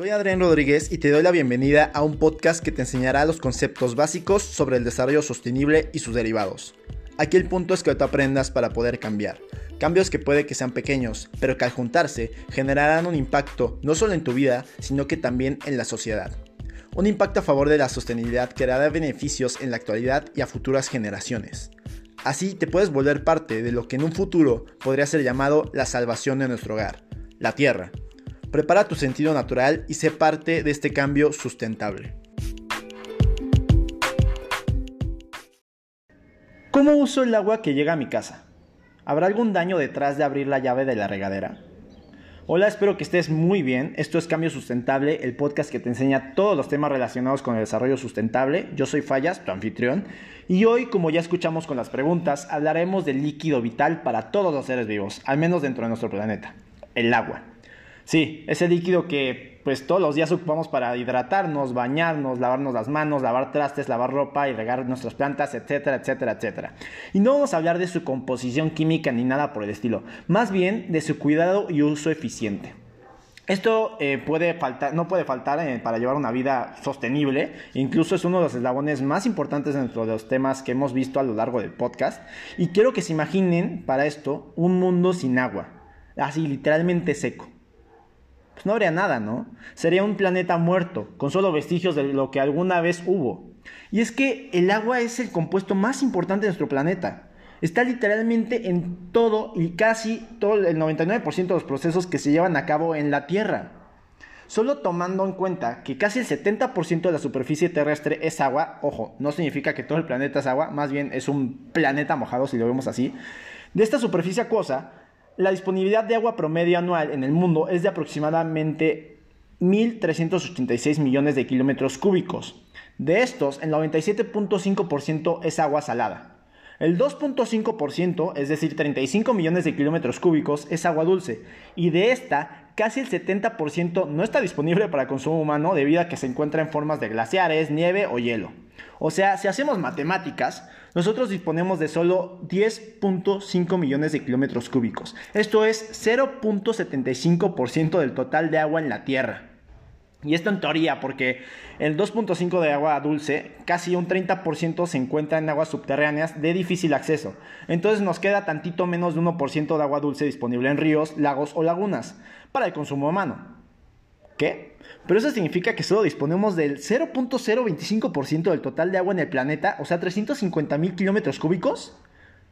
Soy Adrián Rodríguez y te doy la bienvenida a un podcast que te enseñará los conceptos básicos sobre el desarrollo sostenible y sus derivados. Aquí el punto es que tú aprendas para poder cambiar. Cambios que puede que sean pequeños, pero que al juntarse generarán un impacto no solo en tu vida, sino que también en la sociedad. Un impacto a favor de la sostenibilidad que dará beneficios en la actualidad y a futuras generaciones. Así te puedes volver parte de lo que en un futuro podría ser llamado la salvación de nuestro hogar, la Tierra. Prepara tu sentido natural y sé parte de este cambio sustentable. ¿Cómo uso el agua que llega a mi casa? ¿Habrá algún daño detrás de abrir la llave de la regadera? Hola, espero que estés muy bien. Esto es Cambio Sustentable, el podcast que te enseña todos los temas relacionados con el desarrollo sustentable. Yo soy Fallas, tu anfitrión, y hoy, como ya escuchamos con las preguntas, hablaremos del líquido vital para todos los seres vivos, al menos dentro de nuestro planeta, el agua. Sí, ese líquido que pues todos los días ocupamos para hidratarnos, bañarnos, lavarnos las manos, lavar trastes, lavar ropa y regar nuestras plantas, etcétera, etcétera, etcétera. Y no vamos a hablar de su composición química ni nada por el estilo, más bien de su cuidado y uso eficiente. Esto eh, puede faltar, no puede faltar eh, para llevar una vida sostenible, incluso es uno de los eslabones más importantes dentro de los temas que hemos visto a lo largo del podcast. Y quiero que se imaginen para esto un mundo sin agua, así literalmente seco. Pues no habría nada, ¿no? Sería un planeta muerto, con solo vestigios de lo que alguna vez hubo. Y es que el agua es el compuesto más importante de nuestro planeta. Está literalmente en todo y casi todo el 99% de los procesos que se llevan a cabo en la Tierra. Solo tomando en cuenta que casi el 70% de la superficie terrestre es agua, ojo, no significa que todo el planeta es agua, más bien es un planeta mojado si lo vemos así. De esta superficie acuosa, la disponibilidad de agua promedio anual en el mundo es de aproximadamente 1.386 millones de kilómetros cúbicos. De estos, el 97.5% es agua salada. El 2.5%, es decir, 35 millones de kilómetros cúbicos, es agua dulce. Y de esta, casi el 70% no está disponible para consumo humano debido a que se encuentra en formas de glaciares, nieve o hielo. O sea, si hacemos matemáticas, nosotros disponemos de solo 10.5 millones de kilómetros cúbicos. Esto es 0.75% del total de agua en la Tierra. Y esto en teoría, porque el 2.5 de agua dulce, casi un 30% se encuentra en aguas subterráneas de difícil acceso. Entonces nos queda tantito menos de 1% de agua dulce disponible en ríos, lagos o lagunas para el consumo humano. ¿Qué? Pero eso significa que solo disponemos del 0.025% del total de agua en el planeta, o sea, 350 mil kilómetros cúbicos.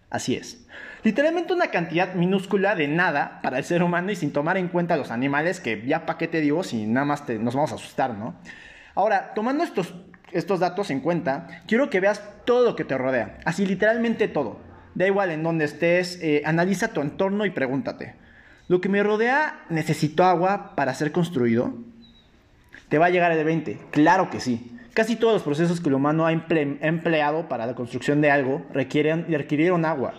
Así es. Literalmente una cantidad minúscula de nada para el ser humano y sin tomar en cuenta los animales, que ya pa' qué te digo si nada más nos vamos a asustar, ¿no? Ahora, tomando estos, estos datos en cuenta, quiero que veas todo lo que te rodea, así literalmente todo. Da igual en dónde estés, eh, analiza tu entorno y pregúntate, ¿Lo que me rodea necesito agua para ser construido? ¿Te va a llegar el 20? Claro que sí. Casi todos los procesos que el humano ha empleado para la construcción de algo requieren, requirieron agua.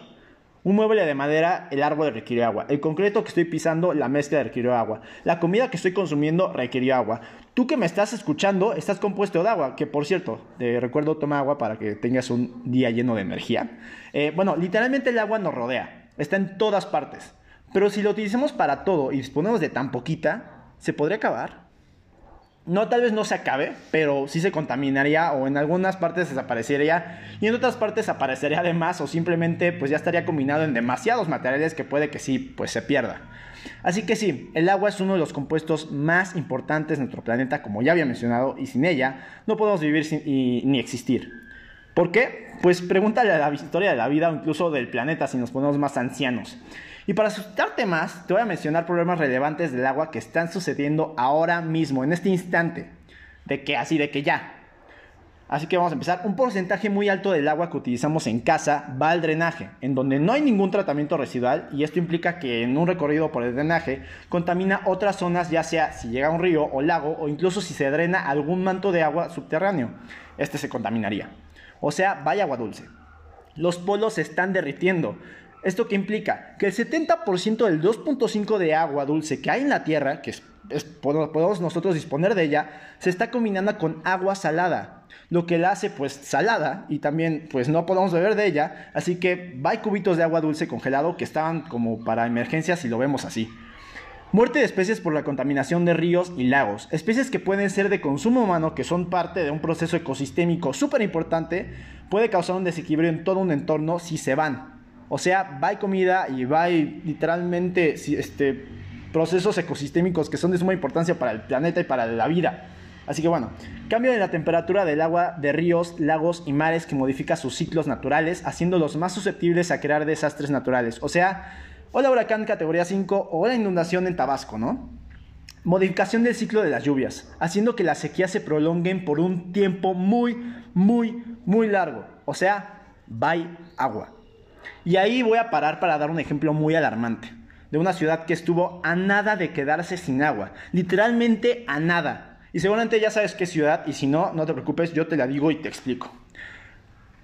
Un mueble de madera, el árbol requirió agua. El concreto que estoy pisando, la mezcla requirió agua. La comida que estoy consumiendo requirió agua. Tú que me estás escuchando, estás compuesto de agua, que por cierto, te recuerdo, toma agua para que tengas un día lleno de energía. Eh, bueno, literalmente el agua nos rodea, está en todas partes. Pero si lo utilizamos para todo y disponemos de tan poquita, ¿se podría acabar? No, tal vez no se acabe, pero sí se contaminaría o en algunas partes desaparecería y en otras partes aparecería de más o simplemente pues ya estaría combinado en demasiados materiales que puede que sí pues se pierda. Así que sí, el agua es uno de los compuestos más importantes de nuestro planeta como ya había mencionado y sin ella no podemos vivir ni existir. ¿Por qué? Pues pregúntale a la historia de la vida o incluso del planeta si nos ponemos más ancianos. Y para asustarte más, te voy a mencionar problemas relevantes del agua que están sucediendo ahora mismo, en este instante. De que así, de que ya. Así que vamos a empezar. Un porcentaje muy alto del agua que utilizamos en casa va al drenaje, en donde no hay ningún tratamiento residual y esto implica que en un recorrido por el drenaje contamina otras zonas, ya sea si llega a un río o lago o incluso si se drena algún manto de agua subterráneo. Este se contaminaría. O sea, vaya agua dulce. Los polos se están derritiendo. ¿Esto qué implica? Que el 70% del 2.5 de agua dulce que hay en la Tierra, que podemos nosotros disponer de ella, se está combinando con agua salada, lo que la hace pues salada y también pues no podemos beber de ella, así que hay cubitos de agua dulce congelado que estaban como para emergencias si lo vemos así. Muerte de especies por la contaminación de ríos y lagos. Especies que pueden ser de consumo humano, que son parte de un proceso ecosistémico súper importante, puede causar un desequilibrio en todo un entorno si se van. O sea, va comida y va literalmente este, procesos ecosistémicos que son de suma importancia para el planeta y para la vida. Así que bueno, cambio de la temperatura del agua de ríos, lagos y mares que modifica sus ciclos naturales, haciéndolos más susceptibles a crear desastres naturales. O sea, o la huracán categoría 5 o la inundación en Tabasco, ¿no? Modificación del ciclo de las lluvias, haciendo que las sequías se prolonguen por un tiempo muy, muy, muy largo. O sea, bye agua. Y ahí voy a parar para dar un ejemplo muy alarmante de una ciudad que estuvo a nada de quedarse sin agua, literalmente a nada. Y seguramente ya sabes qué ciudad, y si no, no te preocupes, yo te la digo y te explico.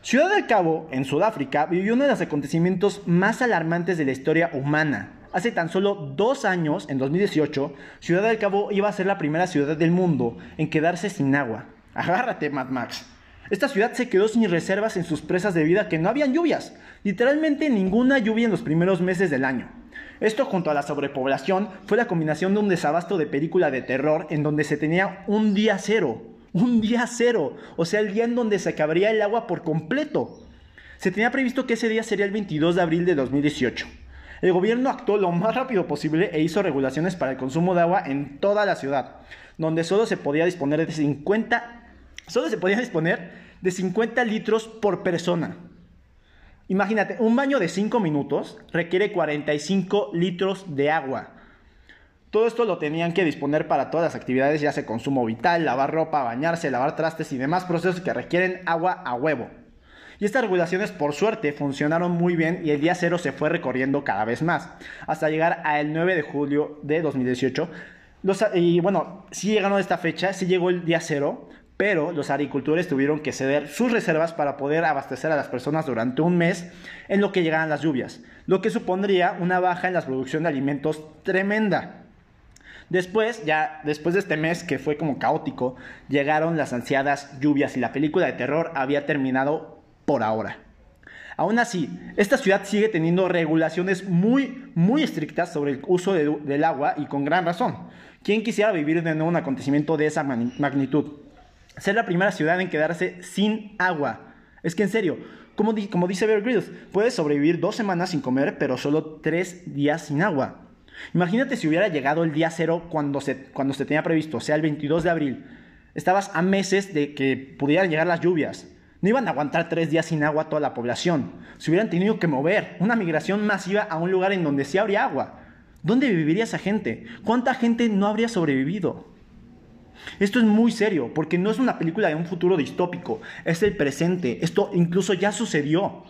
Ciudad del Cabo, en Sudáfrica, vivió uno de los acontecimientos más alarmantes de la historia humana. Hace tan solo dos años, en 2018, Ciudad del Cabo iba a ser la primera ciudad del mundo en quedarse sin agua. Agárrate, Mad Max. Esta ciudad se quedó sin reservas en sus presas debido a que no habían lluvias, literalmente ninguna lluvia en los primeros meses del año. Esto junto a la sobrepoblación fue la combinación de un desabasto de película de terror en donde se tenía un día cero, un día cero, o sea, el día en donde se acabaría el agua por completo. Se tenía previsto que ese día sería el 22 de abril de 2018. El gobierno actuó lo más rápido posible e hizo regulaciones para el consumo de agua en toda la ciudad, donde solo se podía disponer de 50 Solo se podía disponer de 50 litros por persona. Imagínate, un baño de 5 minutos requiere 45 litros de agua. Todo esto lo tenían que disponer para todas las actividades, ya sea consumo vital, lavar ropa, bañarse, lavar trastes y demás procesos que requieren agua a huevo. Y estas regulaciones, por suerte, funcionaron muy bien y el día cero se fue recorriendo cada vez más, hasta llegar al 9 de julio de 2018. y bueno, sí llegaron a esta fecha, sí llegó el día cero, pero los agricultores tuvieron que ceder sus reservas para poder abastecer a las personas durante un mes en lo que llegaran las lluvias, lo que supondría una baja en la producción de alimentos tremenda. Después, ya después de este mes que fue como caótico, llegaron las ansiadas lluvias y la película de terror había terminado por ahora. Aún así, esta ciudad sigue teniendo regulaciones muy, muy estrictas sobre el uso del agua y con gran razón. ¿Quién quisiera vivir de nuevo un acontecimiento de esa magnitud? Ser la primera ciudad en quedarse sin agua. Es que en serio, como, como dice Bear Grylls, puedes sobrevivir dos semanas sin comer, pero solo tres días sin agua. Imagínate si hubiera llegado el día cero cuando se, cuando se tenía previsto, o sea, el 22 de abril. Estabas a meses de que pudieran llegar las lluvias. No iban a aguantar tres días sin agua toda la población. Se hubieran tenido que mover. Una migración masiva a un lugar en donde sí habría agua. ¿Dónde viviría esa gente? ¿Cuánta gente no habría sobrevivido? Esto es muy serio, porque no es una película de un futuro distópico, es el presente. Esto incluso ya sucedió.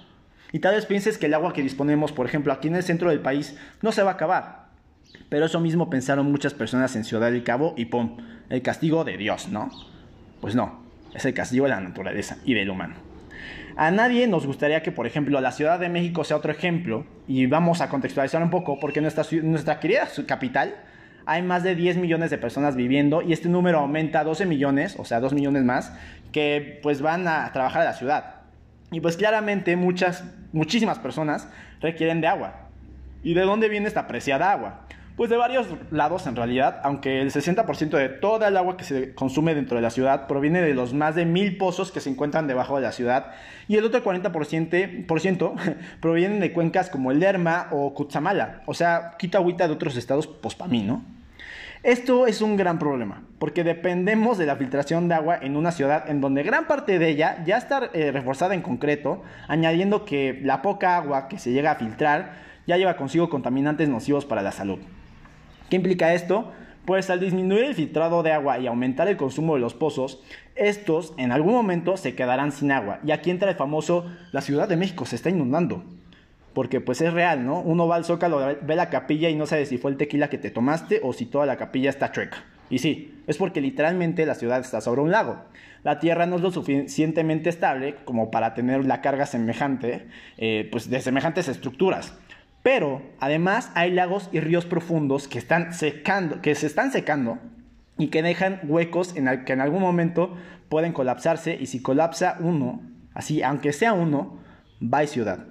Y tal vez pienses que el agua que disponemos, por ejemplo, aquí en el centro del país, no se va a acabar. Pero eso mismo pensaron muchas personas en Ciudad del Cabo y ¡pum! El castigo de Dios, ¿no? Pues no, es el castigo de la naturaleza y del humano. A nadie nos gustaría que, por ejemplo, la Ciudad de México sea otro ejemplo, y vamos a contextualizar un poco, porque nuestra, nuestra querida capital hay más de 10 millones de personas viviendo y este número aumenta a 12 millones, o sea, 2 millones más, que pues van a trabajar a la ciudad. Y pues claramente muchas, muchísimas personas requieren de agua. ¿Y de dónde viene esta preciada agua? Pues de varios lados en realidad, aunque el 60% de toda el agua que se consume dentro de la ciudad proviene de los más de mil pozos que se encuentran debajo de la ciudad y el otro 40% por de cuencas como el Lerma o Cutzamala, o sea, quita agüita de otros estados, pues para mí, ¿no? Esto es un gran problema, porque dependemos de la filtración de agua en una ciudad en donde gran parte de ella ya está eh, reforzada en concreto, añadiendo que la poca agua que se llega a filtrar ya lleva consigo contaminantes nocivos para la salud. ¿Qué implica esto? Pues al disminuir el filtrado de agua y aumentar el consumo de los pozos, estos en algún momento se quedarán sin agua. Y aquí entra el famoso, la Ciudad de México se está inundando porque pues es real, ¿no? Uno va al zócalo, ve la capilla y no sabe si fue el tequila que te tomaste o si toda la capilla está chueca. Y sí, es porque literalmente la ciudad está sobre un lago. La tierra no es lo suficientemente estable como para tener la carga semejante, eh, pues de semejantes estructuras. Pero además hay lagos y ríos profundos que, están secando, que se están secando y que dejan huecos en el que en algún momento pueden colapsarse y si colapsa uno, así aunque sea uno, va a ciudad.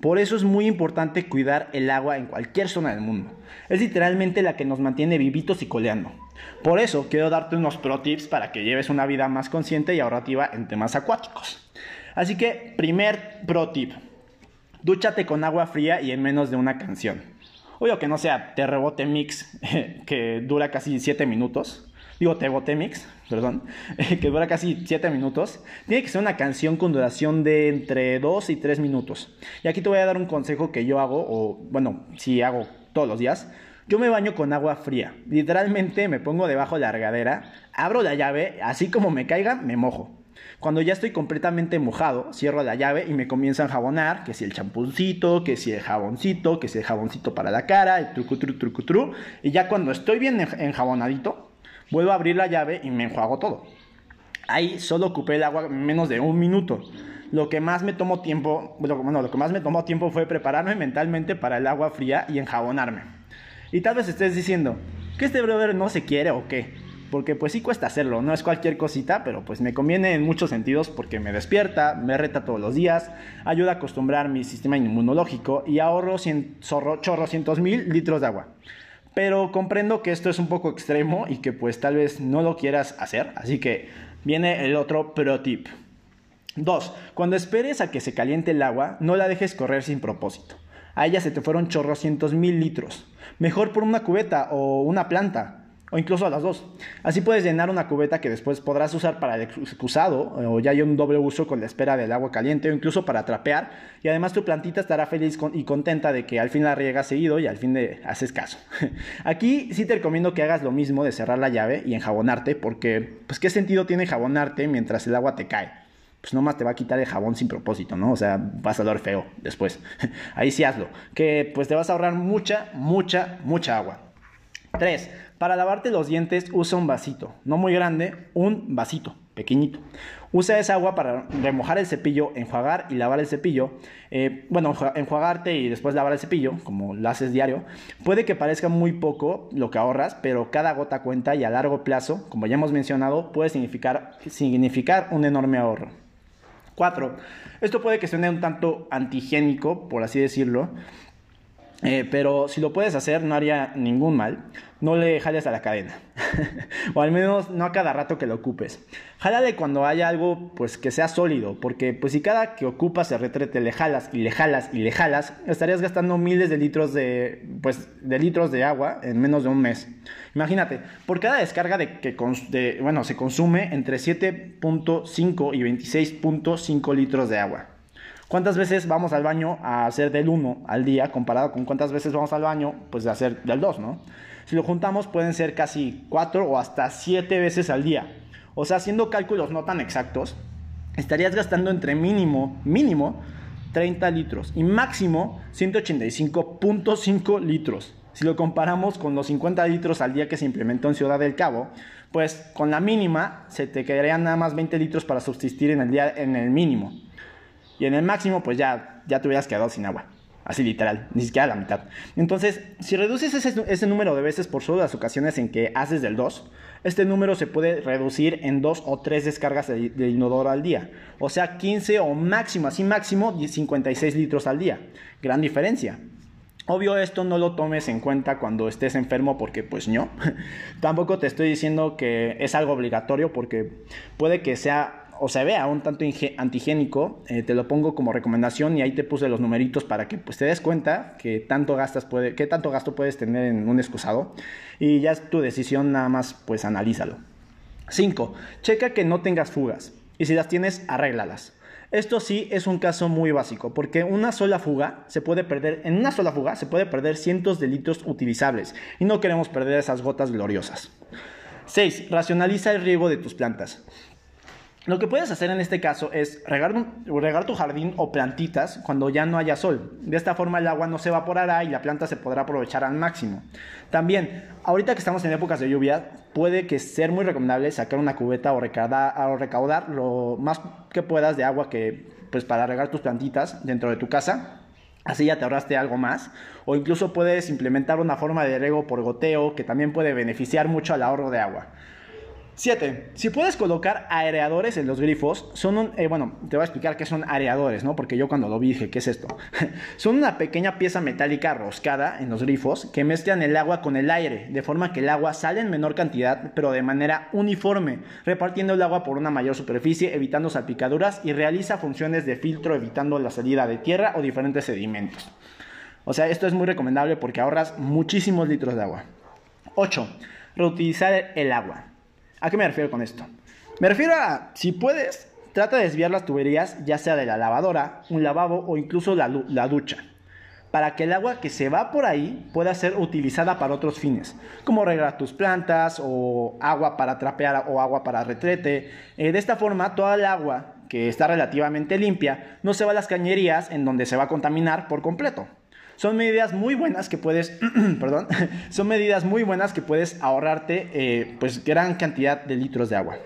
Por eso es muy importante cuidar el agua en cualquier zona del mundo. Es literalmente la que nos mantiene vivitos y coleando. Por eso quiero darte unos pro tips para que lleves una vida más consciente y ahorrativa en temas acuáticos. Así que, primer pro tip. Dúchate con agua fría y en menos de una canción. Obvio que no sea te rebote mix que dura casi 7 minutos. Digo, te rebote mix, perdón, que dura casi 7 minutos. Tiene que ser una canción con duración de entre 2 y 3 minutos. Y aquí te voy a dar un consejo que yo hago, o bueno, si hago todos los días. Yo me baño con agua fría. Literalmente me pongo debajo de la regadera, abro la llave, así como me caiga, me mojo. Cuando ya estoy completamente mojado, cierro la llave y me comienzo a enjabonar, que si el champuncito, que si el jaboncito, que si el jaboncito para la cara, el trucutru, trucutru. Y ya cuando estoy bien enjabonadito, vuelvo a abrir la llave y me enjuago todo. Ahí solo ocupé el agua menos de un minuto. Lo que más me tomó tiempo, bueno, lo que más me tomó tiempo fue prepararme mentalmente para el agua fría y enjabonarme. Y tal vez estés diciendo, ¿que este brother no se quiere o qué? Porque pues sí cuesta hacerlo, no es cualquier cosita, pero pues me conviene en muchos sentidos porque me despierta, me reta todos los días, ayuda a acostumbrar mi sistema inmunológico y ahorro cien, chorrocientos mil litros de agua. Pero comprendo que esto es un poco extremo y que pues tal vez no lo quieras hacer, así que viene el otro pro tip. 2. Cuando esperes a que se caliente el agua, no la dejes correr sin propósito. A ella se te fueron chorrocientos mil litros. Mejor por una cubeta o una planta o incluso a las dos. Así puedes llenar una cubeta que después podrás usar para el excusado o ya hay un doble uso con la espera del agua caliente o incluso para trapear y además tu plantita estará feliz y contenta de que al fin la riegas seguido y al fin de haces caso. Aquí sí te recomiendo que hagas lo mismo de cerrar la llave y enjabonarte porque pues qué sentido tiene jabonarte mientras el agua te cae. Pues nomás te va a quitar el jabón sin propósito, ¿no? O sea, vas a olor feo después. Ahí sí hazlo. Que pues te vas a ahorrar mucha, mucha, mucha agua. 3. Para lavarte los dientes usa un vasito, no muy grande, un vasito pequeñito. Usa esa agua para remojar el cepillo, enjuagar y lavar el cepillo. Eh, bueno, enjuagarte y después lavar el cepillo, como lo haces diario. Puede que parezca muy poco lo que ahorras, pero cada gota cuenta y a largo plazo, como ya hemos mencionado, puede significar, significar un enorme ahorro. 4. Esto puede que suene un tanto antigénico, por así decirlo, eh, pero si lo puedes hacer, no haría ningún mal. No le jales a la cadena. o al menos no a cada rato que lo ocupes. Jálale cuando haya algo pues que sea sólido. Porque pues si cada que ocupas el retrete le jalas y le jalas y le jalas, estarías gastando miles de litros de, pues, de litros de agua en menos de un mes. Imagínate, por cada descarga de que bueno, se consume entre 7.5 y 26.5 litros de agua. ¿Cuántas veces vamos al baño a hacer del 1 al día comparado con cuántas veces vamos al baño pues de hacer del 2, ¿no? Si lo juntamos pueden ser casi 4 o hasta 7 veces al día. O sea, haciendo cálculos no tan exactos, estarías gastando entre mínimo, mínimo 30 litros y máximo 185.5 litros. Si lo comparamos con los 50 litros al día que se implementó en Ciudad del Cabo, pues con la mínima se te quedarían nada más 20 litros para subsistir en el día en el mínimo. Y en el máximo, pues ya, ya te hubieras quedado sin agua. Así literal, ni siquiera la mitad. Entonces, si reduces ese, número de veces por solo las ocasiones en que haces del 2, este número se puede reducir en 2 o 3 descargas de, de, inodoro al día. O sea, 15 o máximo, así máximo, 56 litros al día. Gran diferencia. Obvio esto no lo tomes en cuenta cuando estés enfermo porque pues no. Tampoco te estoy diciendo que es algo obligatorio porque puede que sea o se vea un tanto antigénico, eh, te lo pongo como recomendación y ahí te puse los numeritos para que pues, te des cuenta que tanto, gastas puede, tanto gasto puedes tener en un excusado y ya es tu decisión, nada más pues analízalo. 5. Checa que no tengas fugas y si las tienes, arréglalas. Esto sí es un caso muy básico, porque una sola fuga se puede perder, en una sola fuga se puede perder cientos de litros utilizables y no queremos perder esas gotas gloriosas. 6. Racionaliza el riego de tus plantas. Lo que puedes hacer en este caso es regar, tu jardín o plantitas cuando ya no haya sol. De esta forma el agua no se evaporará y la planta se podrá aprovechar al máximo. También, ahorita que estamos en épocas de lluvia, puede que ser muy recomendable sacar una cubeta o recaudar, o recaudar lo más que puedas de agua que, pues, para regar tus plantitas dentro de tu casa. Así ya te ahorraste algo más. O incluso puedes implementar una forma de riego por goteo que también puede beneficiar mucho al ahorro de agua. 7. Si puedes colocar aereadores en los grifos, son un... Eh, bueno, te voy a explicar qué son aereadores, ¿no? Porque yo cuando lo vi dije, ¿qué es esto? son una pequeña pieza metálica roscada en los grifos que mezclan el agua con el aire, de forma que el agua sale en menor cantidad, pero de manera uniforme, repartiendo el agua por una mayor superficie, evitando salpicaduras y realiza funciones de filtro, evitando la salida de tierra o diferentes sedimentos. O sea, esto es muy recomendable porque ahorras muchísimos litros de agua. 8. Reutilizar el agua. ¿A qué me refiero con esto? Me refiero a, si puedes, trata de desviar las tuberías, ya sea de la lavadora, un lavabo o incluso la, ducha, para que el agua que se va por ahí pueda ser utilizada para otros fines, como regar tus plantas o agua para trapear o agua para retrete. Eh, de esta forma, toda el agua que está relativamente limpia no se va a las cañerías en donde se va a contaminar por completo. Son medidas muy buenas que puedes, perdón, son medidas muy buenas que puedes ahorrarte eh, pues gran cantidad de litros de agua.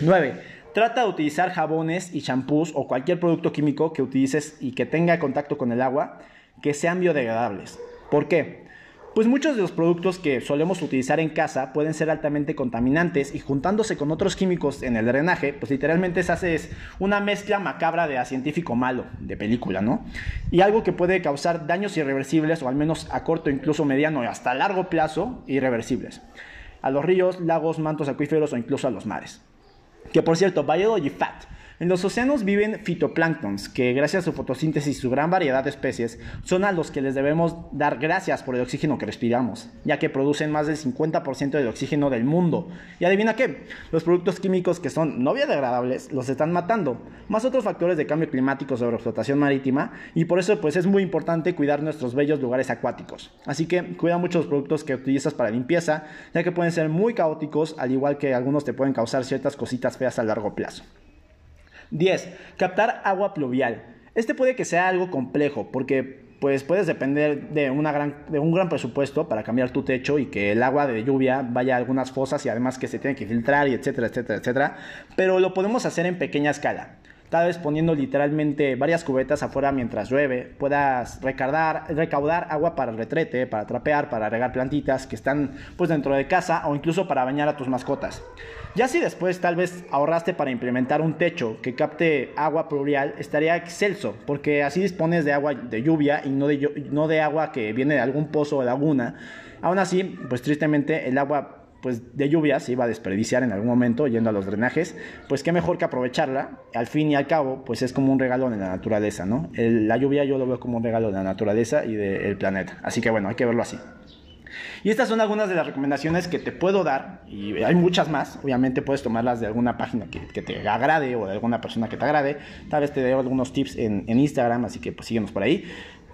9. Trata de utilizar jabones y champús o cualquier producto químico que utilices y que tenga contacto con el agua que sean biodegradables. ¿Por qué? Pues muchos de los productos que solemos utilizar en casa pueden ser altamente contaminantes y juntándose con otros químicos en el drenaje, pues literalmente se hace una mezcla macabra de científico malo, de película, ¿no? Y algo que puede causar daños irreversibles o al menos a corto, incluso mediano y hasta largo plazo, irreversibles. A los ríos, lagos, mantos acuíferos o incluso a los mares. Que por cierto, Biology Fat en los océanos viven fitoplanctons, que gracias a su fotosíntesis y su gran variedad de especies, son a los que les debemos dar gracias por el oxígeno que respiramos, ya que producen más del 50% del oxígeno del mundo. Y adivina qué, los productos químicos que son no biodegradables los están matando, más otros factores de cambio climático sobre explotación marítima, y por eso pues es muy importante cuidar nuestros bellos lugares acuáticos. Así que cuida mucho los productos que utilizas para limpieza, ya que pueden ser muy caóticos, al igual que algunos te pueden causar ciertas cositas feas a largo plazo. 10. Captar agua pluvial. Este puede que sea algo complejo porque pues puedes depender de, una gran, de un gran presupuesto para cambiar tu techo y que el agua de lluvia vaya a algunas fosas y además que se tiene que filtrar y etcétera, etcétera, etcétera. Pero lo podemos hacer en pequeña escala. Tal vez poniendo literalmente varias cubetas afuera mientras llueve, puedas recaudar, agua para el retrete, para trapear, para regar plantitas que están pues dentro de casa o incluso para bañar a tus mascotas. Ya si después tal vez ahorraste para implementar un techo que capte agua pluvial, estaría excelso, porque así dispones de agua de lluvia y no de, no de agua que viene de algún pozo o laguna. Aún así, pues tristemente el agua pues de lluvia se iba a desperdiciar en algún momento yendo a los drenajes, pues qué mejor que aprovecharla, al fin y al cabo, pues es como un regalo de la naturaleza, ¿no? la lluvia yo lo veo como un regalo de la naturaleza y del planeta, así que bueno, hay que verlo así. Y estas son algunas de las recomendaciones que te puedo dar, y hay muchas más, obviamente puedes tomarlas de alguna página que, te agrade o de alguna persona que te agrade, tal vez te dé algunos tips en, en Instagram, así que pues síguenos por ahí.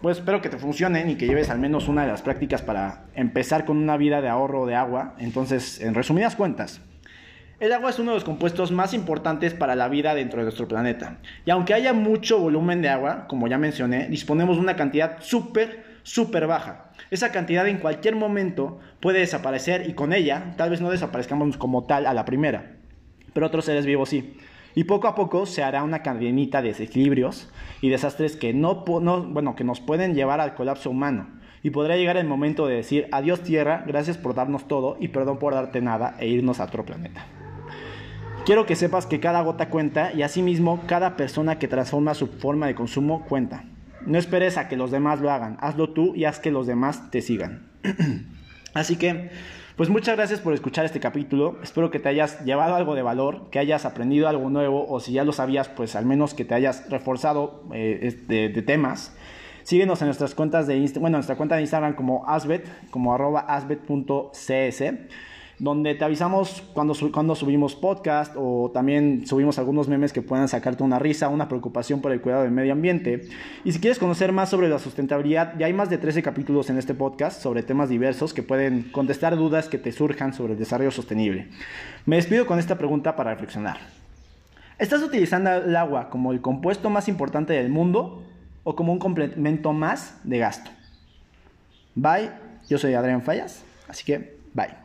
Pues espero que te funcionen y que lleves al menos una de las prácticas para empezar con una vida de ahorro de agua. Entonces, en resumidas cuentas, el agua es uno de los compuestos más importantes para la vida dentro de nuestro planeta. Y aunque haya mucho volumen de agua, como ya mencioné, disponemos de una cantidad súper, súper baja. Esa cantidad en cualquier momento puede desaparecer y con ella tal vez no desaparezcamos como tal a la primera, pero otros seres vivos sí. Y poco a poco se hará una cadenita de desequilibrios y desastres que, no, bueno, que nos pueden llevar al colapso humano. Y podrá llegar el momento de decir adiós tierra, gracias por darnos todo y perdón por darte nada e irnos a otro planeta. Quiero que sepas que cada gota cuenta y asimismo cada persona que transforma su forma de consumo cuenta. No esperes a que los demás lo hagan, hazlo tú y haz que los demás te sigan. Así que, pues muchas gracias por escuchar este capítulo. Espero que te hayas llevado algo de valor, que hayas aprendido algo nuevo o si ya lo sabías, pues al menos que te hayas reforzado eh, de, temas. Síguenos en nuestras cuentas de Instagram, bueno, nuestra cuenta de Instagram como asbet, como arroba asbet.cs donde te avisamos cuando, cuando subimos podcast o también subimos algunos memes que puedan sacarte una risa, una preocupación por el cuidado del medio ambiente. Y si quieres conocer más sobre la sustentabilidad, ya hay más de 13 capítulos en este podcast sobre temas diversos que pueden contestar dudas que te surjan sobre el desarrollo sostenible. Me despido con esta pregunta para reflexionar. ¿Estás utilizando el agua como el compuesto más importante del mundo o como un complemento más de gasto? Bye, yo soy Adrián Fallas, así que bye.